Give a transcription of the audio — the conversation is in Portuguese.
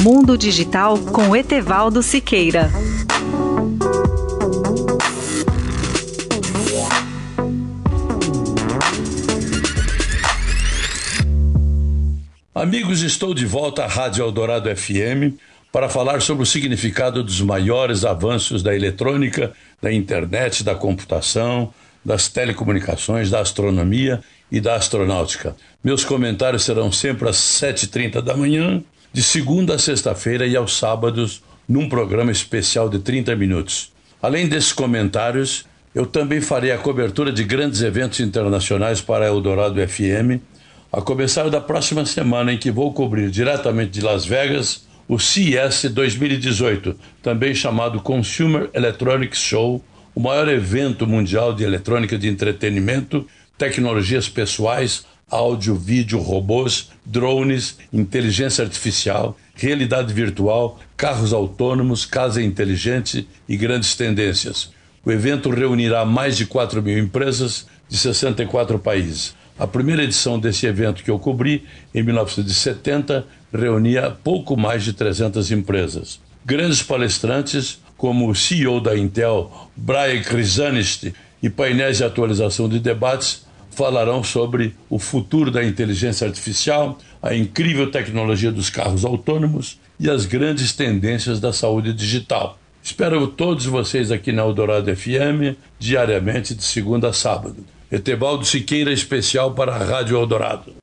Mundo Digital com Etevaldo Siqueira. Amigos, estou de volta à Rádio Eldorado FM para falar sobre o significado dos maiores avanços da eletrônica, da internet, da computação, das telecomunicações, da astronomia e da astronáutica. Meus comentários serão sempre às 7h30 da manhã, de segunda a sexta-feira e aos sábados, num programa especial de 30 minutos. Além desses comentários, eu também farei a cobertura de grandes eventos internacionais para a Eldorado FM, a começar da próxima semana, em que vou cobrir diretamente de Las Vegas o CES 2018, também chamado Consumer Electronics Show, o maior evento mundial de eletrônica de entretenimento, tecnologias pessoais, áudio, vídeo, robôs, drones, inteligência artificial, realidade virtual, carros autônomos, casa inteligente e grandes tendências. O evento reunirá mais de 4 mil empresas de 64 países. A primeira edição desse evento que eu cobri, em 1970, reunia pouco mais de 300 empresas. Grandes palestrantes, como o CEO da Intel, Brian Krzanist, e painéis de atualização de debates falarão sobre o futuro da inteligência artificial, a incrível tecnologia dos carros autônomos e as grandes tendências da saúde digital. Espero todos vocês aqui na Eldorado FM, diariamente de segunda a sábado. Etevaldo Siqueira, especial para a Rádio Eldorado.